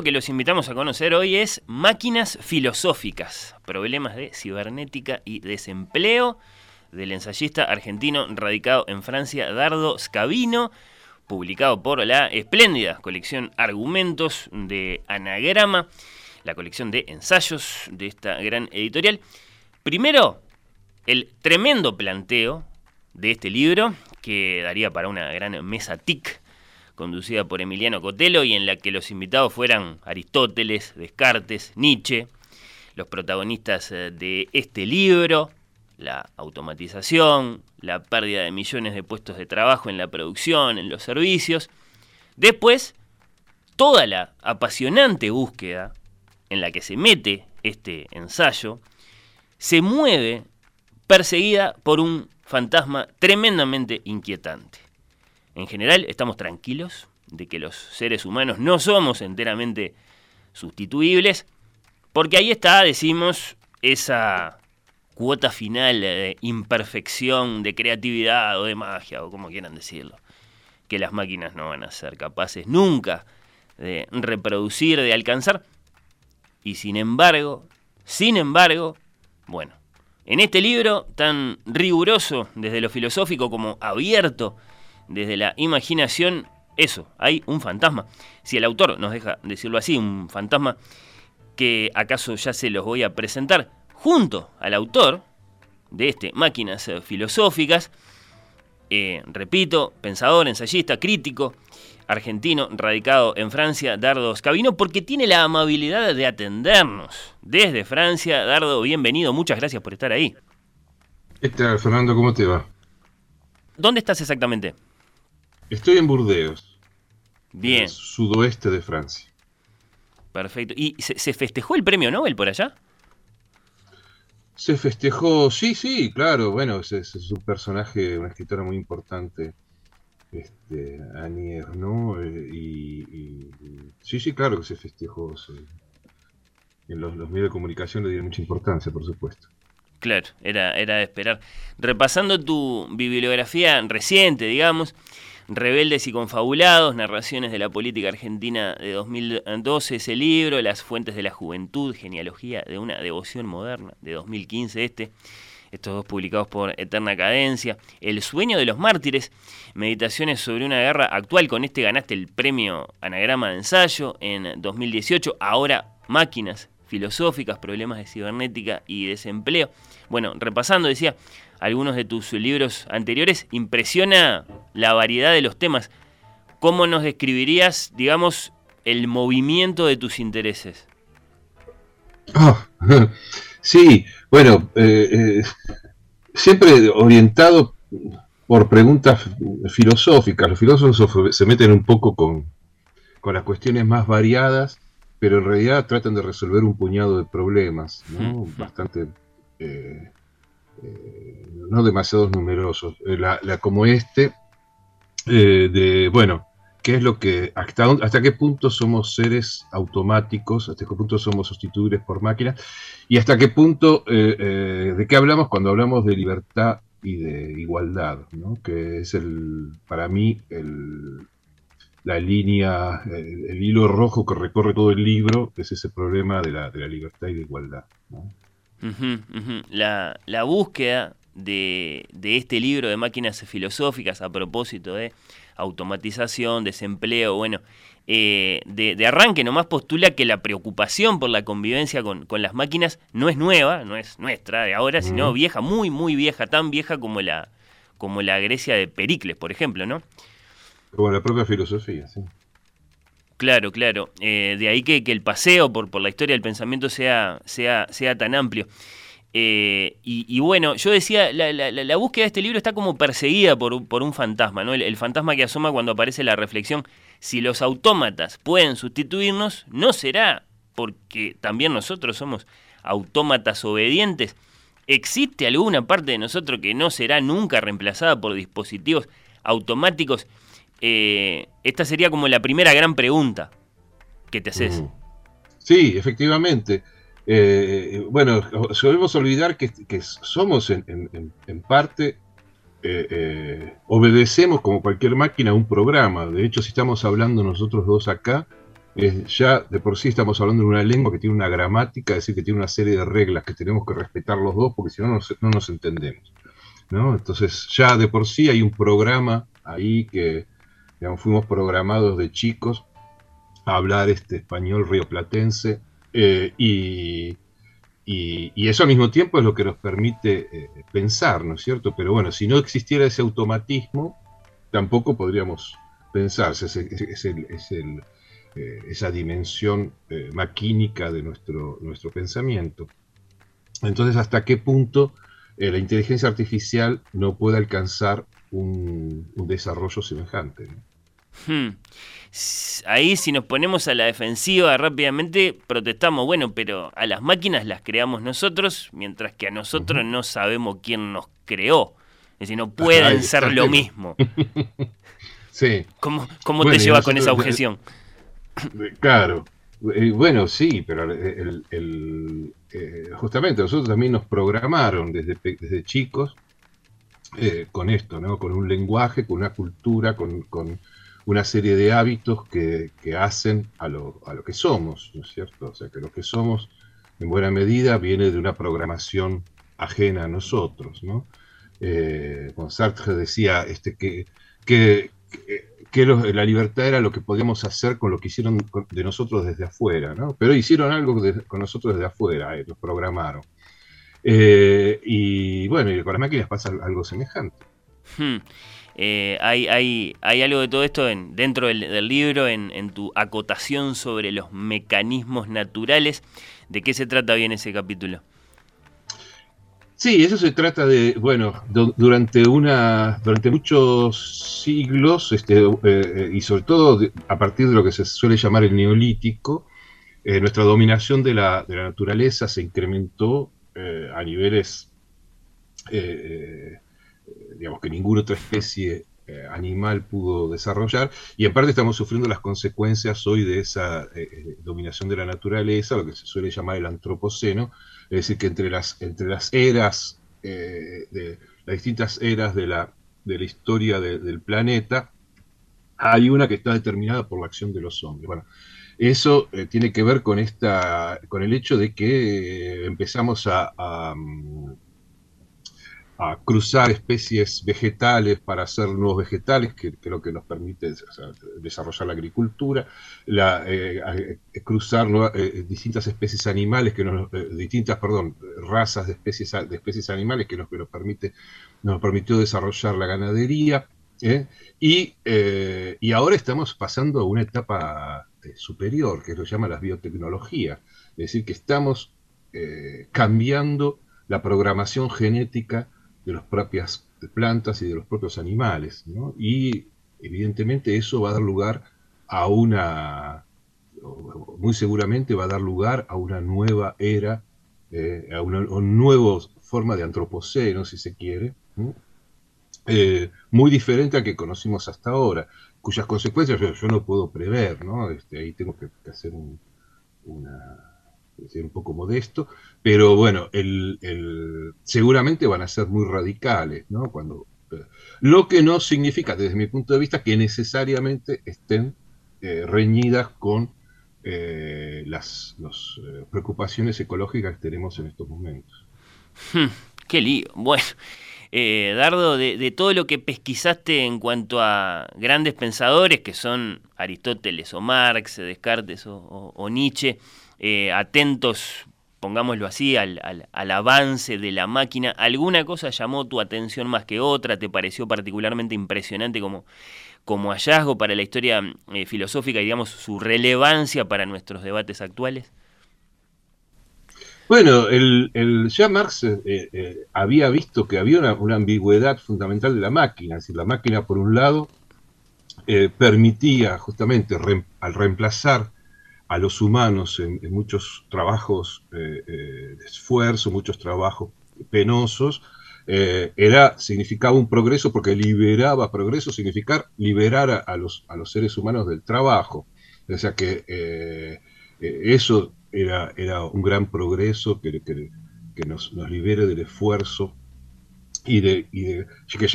Que los invitamos a conocer hoy es Máquinas Filosóficas, Problemas de Cibernética y Desempleo del ensayista argentino radicado en Francia, Dardo Scavino, publicado por la espléndida colección Argumentos de Anagrama, la colección de ensayos de esta gran editorial. Primero, el tremendo planteo de este libro, que daría para una gran mesa TIC, conducida por Emiliano Cotelo, y en la que los invitados fueran Aristóteles, Descartes, Nietzsche, los protagonistas eh, de este libro, la automatización, la pérdida de millones de puestos de trabajo en la producción, en los servicios. Después, toda la apasionante búsqueda en la que se mete este ensayo se mueve perseguida por un fantasma tremendamente inquietante. En general estamos tranquilos de que los seres humanos no somos enteramente sustituibles, porque ahí está, decimos, esa cuota final de imperfección, de creatividad o de magia, o como quieran decirlo, que las máquinas no van a ser capaces nunca de reproducir, de alcanzar. Y sin embargo, sin embargo, bueno, en este libro tan riguroso desde lo filosófico como abierto desde la imaginación, eso, hay un fantasma. Si el autor nos deja decirlo así, un fantasma que acaso ya se los voy a presentar, junto al autor de este Máquinas Filosóficas, eh, repito, pensador, ensayista, crítico, argentino, radicado en Francia, Dardo Scavino, porque tiene la amabilidad de atendernos desde Francia. Dardo, bienvenido, muchas gracias por estar ahí. ¿Qué tal, Fernando? ¿Cómo te va? ¿Dónde estás exactamente? Estoy en Burdeos. Bien. sudoeste de Francia. Perfecto. ¿Y se festejó el premio Nobel por allá? Se festejó, sí, sí, claro, bueno, es, es, un personaje, una escritora muy importante, este, Annie ¿no? Eh, y, sí, sí, claro que se festejó. en los, medios de comunicación le dieron mucha importancia, por supuesto. Claro, era, era de esperar. Repasando tu bibliografía reciente, digamos, Rebeldes y Confabulados, Narraciones de la Política Argentina de 2012, ese libro, Las Fuentes de la Juventud, Genealogía de una Devoción Moderna, de 2015 este, estos dos publicados por Eterna Cadencia, El Sueño de los Mártires, Meditaciones sobre una guerra actual, con este ganaste el premio Anagrama de Ensayo en 2018, ahora Máquinas Filosóficas, Problemas de Cibernética y Desempleo. Bueno, repasando, decía, algunos de tus libros anteriores, impresiona la variedad de los temas. ¿Cómo nos describirías, digamos, el movimiento de tus intereses? Ah, sí, bueno, eh, eh, siempre orientado por preguntas filosóficas. Los filósofos se meten un poco con, con las cuestiones más variadas, pero en realidad tratan de resolver un puñado de problemas, ¿no? Bastante eh, no demasiados numerosos, eh, la, como este, eh, de, bueno, ¿qué es lo que, hasta, hasta qué punto somos seres automáticos, hasta qué punto somos sustituibles por máquinas, y hasta qué punto, de qué hablamos cuando hablamos de libertad y de igualdad, ¿no? que es el, para mí, el, la línea, el, hilo rojo que recorre todo el libro, que es ese problema de la, de la libertad y de igualdad. La, la, búsqueda de, de, este libro de máquinas filosóficas a propósito de automatización, desempleo, bueno, eh, de, de, arranque nomás postula que la preocupación por la convivencia con, con, las máquinas no es nueva, no es nuestra de ahora, sino vieja, muy, muy vieja, tan vieja como la, como la Grecia de Pericles, por ejemplo, ¿no? Como la propia filosofía, sí. Claro, claro. Eh, de ahí que, el paseo por, la historia del pensamiento sea, tan amplio. Eh, y, bueno, yo decía, la, búsqueda de este libro está como perseguida por, un fantasma, ¿no? El, fantasma que asoma cuando aparece la reflexión, si los autómatas pueden sustituirnos, no será porque también nosotros somos autómatas obedientes. ¿Existe alguna parte de nosotros que no será nunca reemplazada por dispositivos automáticos? Eh, esta sería como la primera gran pregunta que te haces. Sí, efectivamente. Eh, bueno, solemos olvidar que, somos en, parte, eh, obedecemos como cualquier máquina un programa. De hecho, si estamos hablando nosotros dos acá, ya de por sí estamos hablando de una lengua que tiene una gramática, es decir, que tiene una serie de reglas que tenemos que respetar los dos porque si no, no nos entendemos. ¿no? Entonces, ya de por sí hay un programa ahí que fuimos programados de chicos a hablar este español rioplatense eh, y, y, eso al mismo tiempo es lo que nos permite eh, pensar, ¿no es cierto? Pero bueno, si no existiera ese automatismo, tampoco podríamos pensar, es, es, el, eh, esa dimensión maquínica de nuestro, nuestro pensamiento. Entonces, ¿hasta qué punto la inteligencia artificial no puede alcanzar un, desarrollo semejante? Hmm. Ahí si nos ponemos a la defensiva rápidamente protestamos, bueno, pero a las máquinas las creamos nosotros, mientras que a nosotros no sabemos quién nos creó. Es decir, no pueden ser lo mismo. sí. ¿Cómo, cómo te llevas con esa objeción? Claro, eh, bueno, sí, pero el, eh, justamente nosotros también nos programaron desde, desde chicos eh, con esto, ¿no? Con un lenguaje, con una cultura, con, con una serie de hábitos que, hacen a lo, a lo, que somos, ¿no es cierto? O sea, que lo que somos, en buena medida, viene de una programación ajena a nosotros, ¿no? Eh, Sartre decía este, que, que, que la libertad era lo que podíamos hacer con lo que hicieron de nosotros desde afuera, ¿no? Pero hicieron algo con nosotros desde afuera, eh, programaron. Eh, y bueno, y con las máquinas pasa algo semejante. Hmm. Eh, hay, algo de todo esto en, dentro del, libro, en, tu acotación sobre los mecanismos naturales. ¿De qué se trata bien ese capítulo? Sí, eso se trata de, bueno, durante una, durante muchos siglos, este, eh, eh, y sobre todo a partir de lo que se suele llamar el neolítico, nuestra dominación de la, naturaleza se incrementó a niveles digamos, que ninguna otra especie eh, animal pudo desarrollar, y en parte estamos sufriendo las consecuencias hoy de esa eh, eh, dominación de la naturaleza, lo que se suele llamar el antropoceno, es decir, que entre las, entre las eras, las distintas eras de la, de la historia del planeta, hay una que está determinada por la acción de los hombres. Bueno, eso tiene que ver con, esta, con el hecho de que empezamos a, mm, a cruzar especies vegetales para hacer nuevos vegetales, que, es lo que nos permite desarrollar la agricultura, la, eh, cruzar eh, distintas especies animales, que nos, eh, distintas, perdón, razas de especies, de especies animales que nos, que nos, permite, nos permitió desarrollar la ganadería, y, y, ahora estamos pasando a una etapa superior, que lo llama la biotecnología, es decir, que estamos cambiando la programación genética de las propias plantas y de los propios animales. ¿no? Y evidentemente eso va a dar lugar a una, muy seguramente va a dar lugar a una nueva era, eh, a una, nueva forma de antropoceno, si se quiere, eh, muy diferente a que conocimos hasta ahora, cuyas consecuencias yo, no puedo prever, ¿no? Este, ahí tengo que, hacer una ser un poco modesto, pero bueno, el, seguramente van a ser muy radicales, ¿no? Cuando, eh, lo que no significa, desde mi punto de vista, que necesariamente estén eh, reñidas con eh, las preocupaciones ecológicas que tenemos en estos momentos. Hmm, qué lío. Bueno, Dardo, de, todo lo que pesquisaste en cuanto a grandes pensadores que son Aristóteles o Marx, Descartes o Nietzsche, eh, atentos, pongámoslo así, al, avance de la máquina. ¿Alguna cosa llamó tu atención más que otra? ¿Te pareció particularmente impresionante como, como hallazgo para la historia eh, filosófica y digamos su relevancia para nuestros debates actuales? Bueno, el, el ya Marx eh, eh, había visto que había una, ambigüedad fundamental de la máquina, es decir, la máquina por un lado eh, permitía justamente al reemplazar a los humanos en, muchos trabajos de esfuerzo, muchos trabajos penosos, era, significaba un progreso porque liberaba, progreso significar liberar a, los, a los seres humanos del trabajo. O sea que eso era, era un gran progreso que, que, nos, nos, libere del esfuerzo y, de, y de,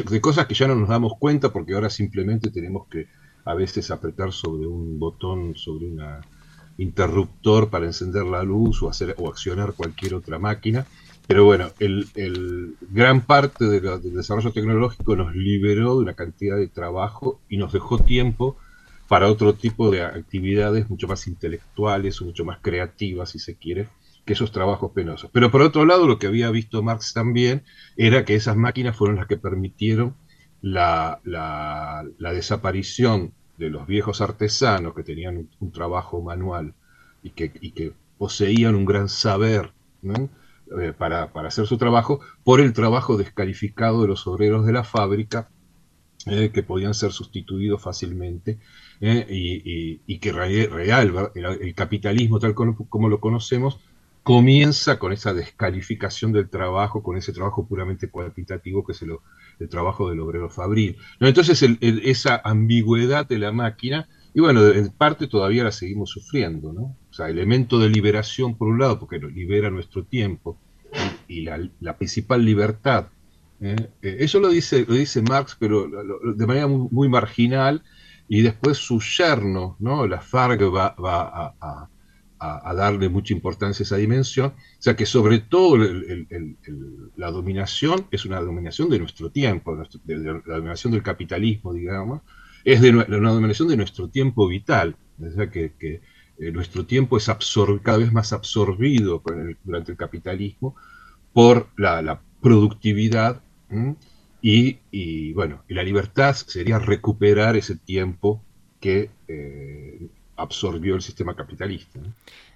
de, cosas que ya no nos damos cuenta porque ahora simplemente tenemos que a veces apretar sobre un botón, sobre un interruptor para encender la luz o, hacer, o accionar cualquier otra máquina. Pero bueno, el, el gran parte del desarrollo tecnológico nos liberó de una cantidad de trabajo y nos dejó tiempo para otro tipo de actividades mucho más intelectuales o mucho más creativas, si se quiere, que esos trabajos penosos. Pero por otro lado, lo que había visto Marx también era que esas máquinas fueron las que permitieron la, desaparición de los viejos artesanos que tenían un, trabajo manual y que, poseían un gran saber eh, para, para, hacer su trabajo, por el trabajo descalificado de los obreros de la fábrica, eh, que podían ser sustituidos fácilmente ¿eh? y, que real, el, capitalismo tal como, lo conocemos comienza con esa descalificación del trabajo, con ese trabajo puramente cuantitativo que es el, trabajo del obrero fabril. Entonces esa ambigüedad de la máquina, y bueno, en parte todavía la seguimos sufriendo, ¿no? O sea, elemento de liberación por un lado, porque libera nuestro tiempo, y, la, principal libertad. ¿eh? Eh, eso lo dice, lo dice Marx, pero de manera muy marginal, y después su yerno, ¿no? la FARC va, a, darle mucha importancia a esa dimensión, o sea que sobre todo la dominación es una dominación de nuestro tiempo, de, la dominación del capitalismo, digamos, es de, una dominación de nuestro tiempo vital, o sea que, eh, nuestro tiempo es cada vez más absorbido durante el capitalismo por la, productividad. Y, bueno, y la libertad sería recuperar ese tiempo que eh, absorbió el sistema capitalista.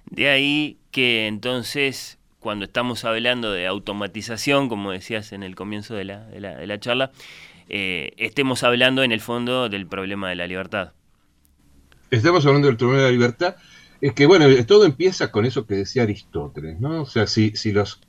De ahí que entonces, cuando estamos hablando de automatización, como decías en el comienzo de la, de la, de la charla, eh, estemos hablando en el fondo del problema de la libertad. Estamos hablando del problema de la libertad. Es que, bueno, todo empieza con eso que decía Aristóteles, ¿no? O sea, si, si los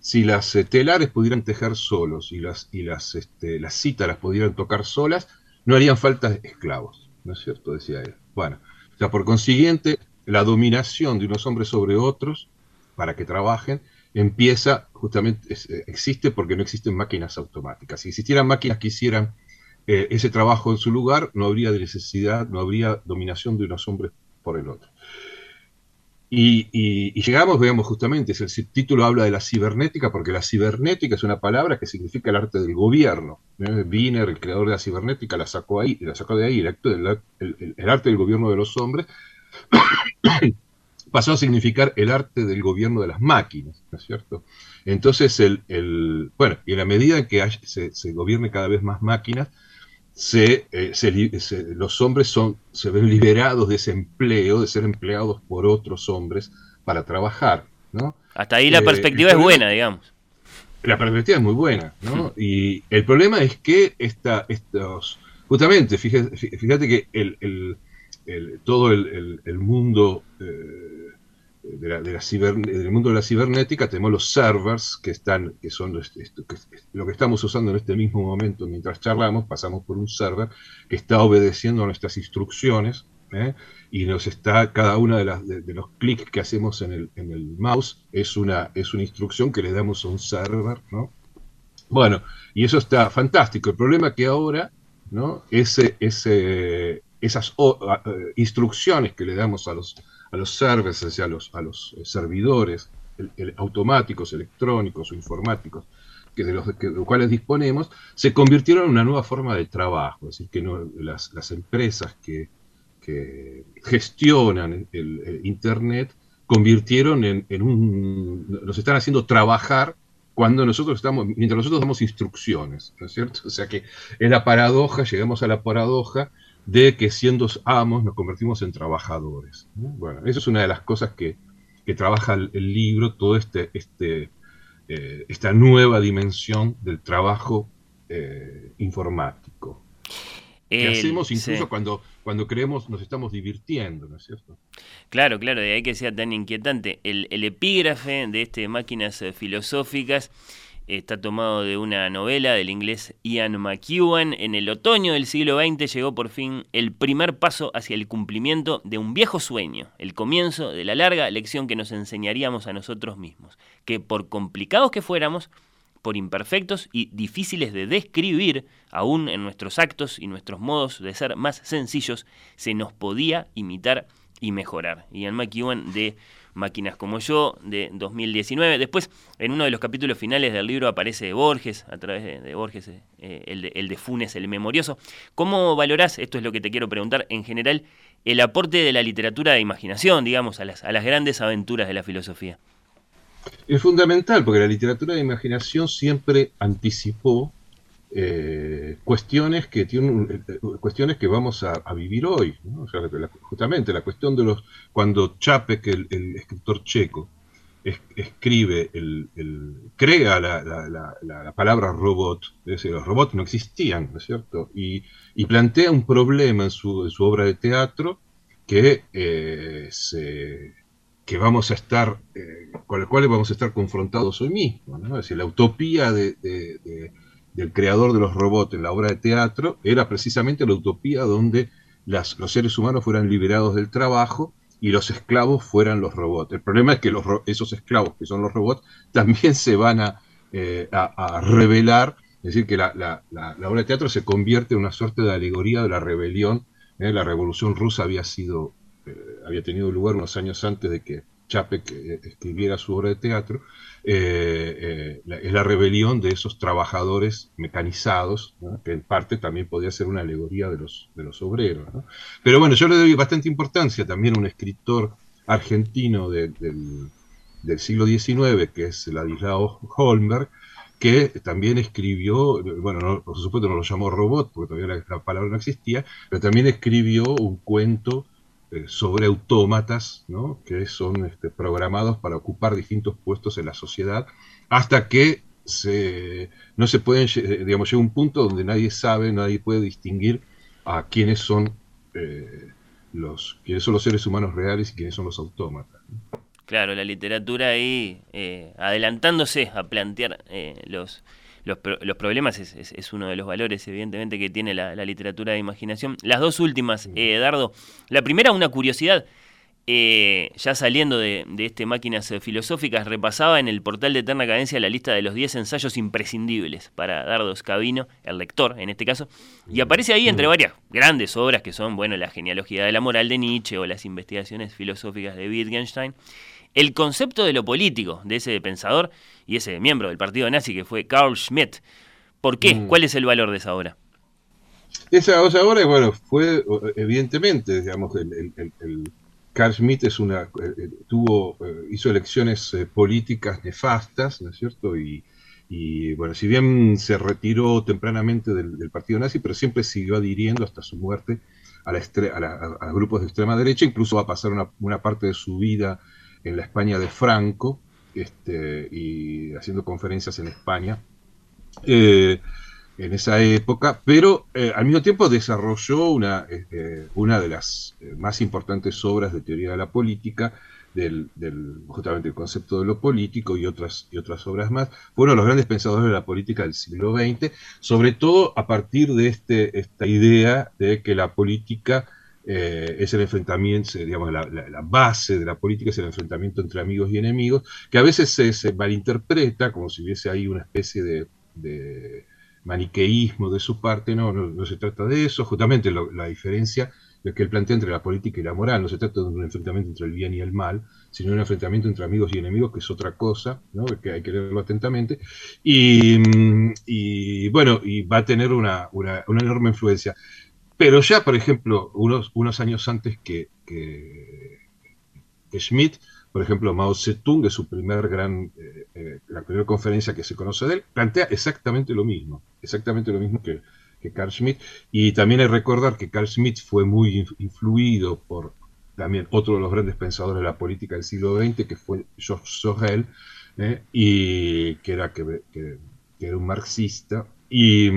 si las eh, telares pudieran tejer solos y las, y las, este, las cítaras pudieran tocar solas, no harían falta esclavos, ¿no es cierto? Decía él. Bueno, o sea, por consiguiente, la dominación de unos hombres sobre otros para que trabajen empieza justamente, eh, existe porque no existen máquinas automáticas. Si existieran máquinas que hicieran eh, ese trabajo en su lugar, no habría necesidad, no habría dominación de unos hombres por el otro. Y, llegamos, veamos justamente, el título habla de la cibernética, porque la cibernética es una palabra que significa el arte del gobierno. ¿eh? Wiener, el creador de la cibernética, la sacó ahí, la sacó de ahí, el, arte del gobierno de los hombres, pasó a significar el arte del gobierno de las máquinas, ¿no es cierto? Entonces, el, bueno, y en la medida en que se, se gobierne cada vez más máquinas, eh, se, los hombres son, se ven liberados de ese empleo, de ser empleados por otros hombres para trabajar. ¿no? Hasta ahí la eh, perspectiva es buena, digamos. La perspectiva es muy buena, ¿no? Y el problema es que esta, estos, justamente, fíjate, fíjate que el, el, todo el, mundo eh, de la, del mundo de la cibernética tenemos los servers que están, que son lo que estamos usando en este mismo momento mientras charlamos, pasamos por un server que está obedeciendo a nuestras instrucciones ¿eh? y nos está, cada una de, las, de, los clics que hacemos en el, en el, mouse es una, es una instrucción que le damos a un server, ¿no? Bueno, y eso está fantástico. El problema es que ahora, ¿no? Ese, ese, esas eh, instrucciones que le damos a los a los servers, a los, a los eh, servidores automáticos, electrónicos o informáticos, que de, los, cuales disponemos, se convirtieron en una nueva forma de trabajo. Es decir, que las, empresas que, gestionan el, Internet convirtieron en, en, un... nos están haciendo trabajar cuando nosotros estamos, mientras nosotros damos instrucciones, ¿no es cierto? O sea que es la paradoja, llegamos a la paradoja de que siendo amos nos convertimos en trabajadores. Bueno, eso es una de las cosas que, que trabaja el, libro todo este, este, eh, esta nueva dimensión del trabajo eh, informático. Que hacemos incluso cuando, cuando creemos nos estamos divirtiendo, ¿no es cierto? Claro, claro, de ahí que sea tan inquietante. El, el epígrafe de este Máquinas Filosóficas está tomado de una novela del inglés Ian McEwan. En el otoño del siglo XX llegó por fin el primer paso hacia el cumplimiento de un viejo sueño, el comienzo de la larga lección que nos enseñaríamos a nosotros mismos, que por complicados que fuéramos, por imperfectos y difíciles de describir, aún en nuestros actos y nuestros modos de ser más sencillos, se nos podía imitar y mejorar. Ian McEwan de Máquinas como yo, de 2019. Después, en uno de los capítulos finales del libro aparece Borges, a través de, Borges, eh, eh, el, de, Funes, el memorioso. ¿Cómo valorás, esto es lo que te quiero preguntar, en general, el aporte de la literatura de imaginación, digamos, a las, a las grandes aventuras de la filosofía? Es fundamental, porque la literatura de imaginación siempre anticipó eh, cuestiones que tienen eh, cuestiones que vamos a, vivir hoy justamente la cuestión de los cuando Chapek el, el escritor checo escribe el, crea la, palabra robot es decir, los robots no existían ¿no es cierto? Y, plantea un problema en su, su obra de teatro que eh, que vamos a estar con el cual vamos a estar confrontados hoy mismo es decir la utopía de del creador de los robots en la obra de teatro era precisamente la utopía donde los seres humanos fueran liberados del trabajo y los esclavos fueran los robots. El problema es que esos esclavos, que son los robots, también se van a, eh, revelar, es decir, que la, obra de teatro se convierte en una suerte de alegoría de la rebelión. ¿eh? La revolución rusa había, sido, eh, había tenido lugar unos años antes de que Chapek escribiera su obra de teatro, eh, eh, es la rebelión de esos trabajadores mecanizados, que en parte también podría ser una alegoría de los, de los obreros. Pero bueno, yo le doy bastante importancia también a un escritor argentino del, siglo XIX, que es Ladislao Holmberg, que también escribió, bueno, por supuesto no lo llamó robot, porque todavía la palabra no existía, pero también escribió un cuento eh, sobre autómatas, ¿no? que son este, programados para ocupar distintos puestos en la sociedad, hasta que se, no se pueden, digamos, llega un punto donde nadie sabe, nadie puede distinguir a quiénes son, eh, los, quiénes son los seres humanos reales y quiénes son los autómatas. Claro, la literatura ahí eh, adelantándose a plantear los, los, problemas es, uno de los valores, evidentemente, que tiene la, literatura de imaginación. Las dos últimas, eh, Dardo. La primera, una curiosidad. Eh, ya saliendo de, este Máquinas Filosóficas, repasaba en el portal de Eterna Cadencia la lista de los 10 ensayos imprescindibles para Dardo Scavino, el lector en este caso, y aparece ahí entre varias grandes obras que son, bueno, la genealogía de la moral de Nietzsche o las investigaciones filosóficas de Wittgenstein el concepto de lo político de ese pensador y ese miembro del partido nazi que fue Carl Schmitt. ¿Por qué? Mm. ¿Cuál es el valor de esa obra? Esa, obra, bueno, fue evidentemente, digamos, el, Carl Schmitt es una, eh, eh, tuvo, eh, hizo elecciones políticas nefastas, ¿no es cierto? Y, bueno, si bien se retiró tempranamente del, partido nazi, pero siempre siguió adhiriendo hasta su muerte a, a, grupos de extrema derecha, incluso va a pasar una, una parte de su vida en la España de Franco este, y haciendo conferencias en España eh, en esa época, pero eh, al mismo tiempo desarrolló una, este, una de las eh, más importantes obras de teoría de la política, del, justamente el concepto de lo político y otras, y otras obras más, fueron los grandes pensadores de la política del siglo XX, sobre todo a partir de este, esta idea de que la política eh, es el enfrentamiento, digamos, la, base de la política es el enfrentamiento entre amigos y enemigos, que a veces se, malinterpreta como si hubiese ahí una especie de, maniqueísmo de su parte, no, no, se trata de eso, justamente la diferencia de que él plantea entre la política y la moral, no se trata de un enfrentamiento entre el bien y el mal, sino un enfrentamiento entre amigos y enemigos, que es otra cosa, ¿no? que hay que leerlo atentamente, y, bueno, y va a tener una, una enorme influencia. Pero ya, por ejemplo, unos, unos años antes que, que, Schmidt, por ejemplo, Mao Zedong, de su primer gran, eh, eh, la primera conferencia que se conoce de él, plantea exactamente lo mismo, exactamente lo mismo que, que Carl Schmitt. Y también hay que recordar que Carl Schmitt fue muy influido por, también otro de los grandes pensadores de la política del siglo XX, que fue Georges Sorel, ¿eh? y que era, que, era un marxista, y,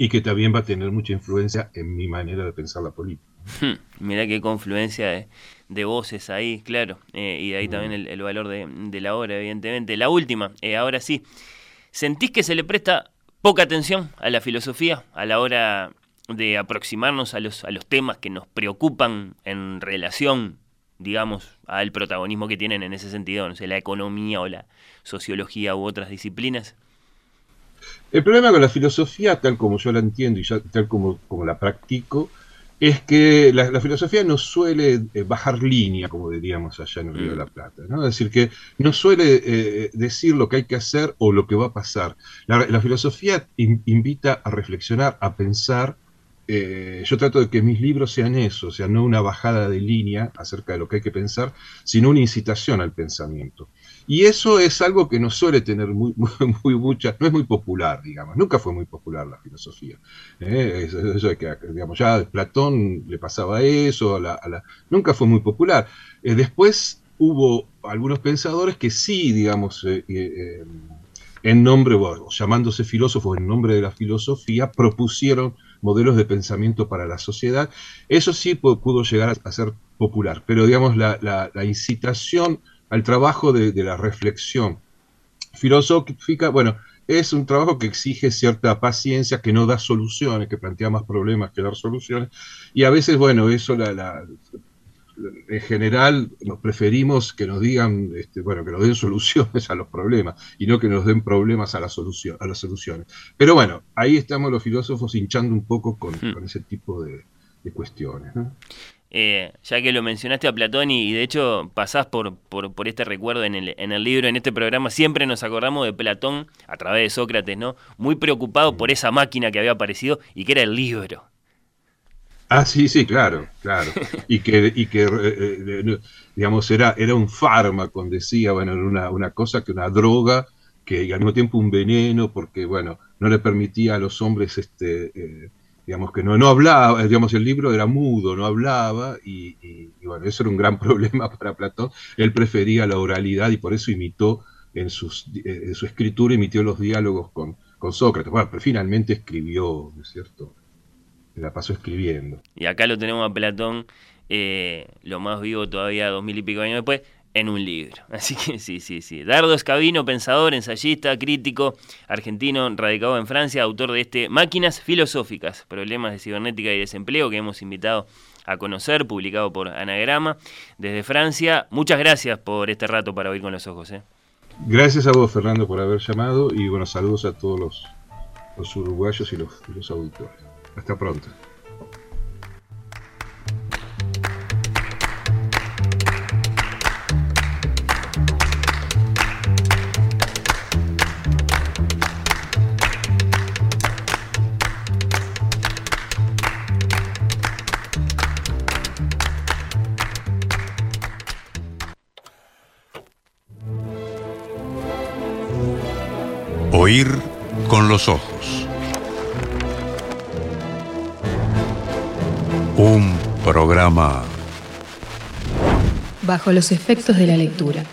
y, que también va a tener mucha influencia en mi manera de pensar la política. Hmm, mira qué confluencia de, voces ahí, claro, eh, y de ahí también el, valor de, la obra, evidentemente. La última, eh, ahora sí, ¿sentís que se le presta poca atención a la filosofía a la hora de aproximarnos a los, a los temas que nos preocupan en relación, digamos, al protagonismo que tienen en ese sentido, no sé, la economía o la sociología u otras disciplinas? El problema con la filosofía, tal como yo la entiendo y tal como, como la practico, es que la, filosofía no suele eh, bajar línea, como diríamos allá en el Río de la mm. Plata. ¿no? Es decir, que no suele eh, decir lo que hay que hacer o lo que va a pasar. La, filosofía invita a reflexionar, a pensar. Eh, yo trato de que mis libros sean eso, o sea, no una bajada de línea acerca de lo que hay que pensar, sino una incitación al pensamiento. Y eso es algo que no suele tener muy, muy, mucha, no es muy popular, digamos, nunca fue muy popular la filosofía. ¿eh? Eso, de que, digamos, ya Platón le pasaba eso, a la, nunca fue muy popular. Eh, después hubo algunos pensadores que sí, digamos, eh, en nombre, llamándose filósofos en nombre de la filosofía, propusieron modelos de pensamiento para la sociedad. Eso sí pudo llegar a, ser popular, pero digamos, la, la incitación al trabajo de, la reflexión filosófica, bueno, es un trabajo que exige cierta paciencia, que no da soluciones, que plantea más problemas que dar soluciones, y a veces, bueno, eso la, en general nos preferimos que nos digan, este, bueno, que nos den soluciones a los problemas y no que nos den problemas a, la solución, a las soluciones. Pero bueno, ahí estamos los filósofos hinchando un poco con, hmm. ese tipo de, de cuestiones. ¿no? Eh, ya que lo mencionaste a Platón y, de hecho pasás por, por, este recuerdo en el, en el, libro, en este programa, siempre nos acordamos de Platón a través de Sócrates, ¿no? Muy preocupado por esa máquina que había aparecido y que era el libro. Ah, sí, sí, claro, claro. Y que, y que eh, eh, digamos, era, era un fármaco, decía, bueno, una, una cosa que una droga, que al mismo tiempo un veneno, porque, bueno, no le permitía a los hombres este, digamos que no, no hablaba, digamos, el libro era mudo, no hablaba, y, bueno, eso era un gran problema para Platón. Él prefería la oralidad y por eso imitó en, sus, en su escritura, imitó los diálogos con, con Sócrates. Bueno, pero finalmente escribió, ¿no es cierto? La pasó escribiendo. Y acá lo tenemos a Platón, eh, lo más vivo todavía, dos mil y pico años después, en un libro. Así que sí, sí, sí. Dardo Escabino, pensador, ensayista, crítico, argentino, radicado en Francia, autor de este Máquinas Filosóficas, Problemas de Cibernética y Desempleo, que hemos invitado a conocer, publicado por Anagrama desde Francia. Muchas gracias por este rato para oír con los ojos. ¿eh? Gracias a vos, Fernando, por haber llamado y buenos saludos a todos los, los uruguayos y los, y los auditores. Hasta pronto. Oír con los ojos. Programa bajo los efectos de la lectura.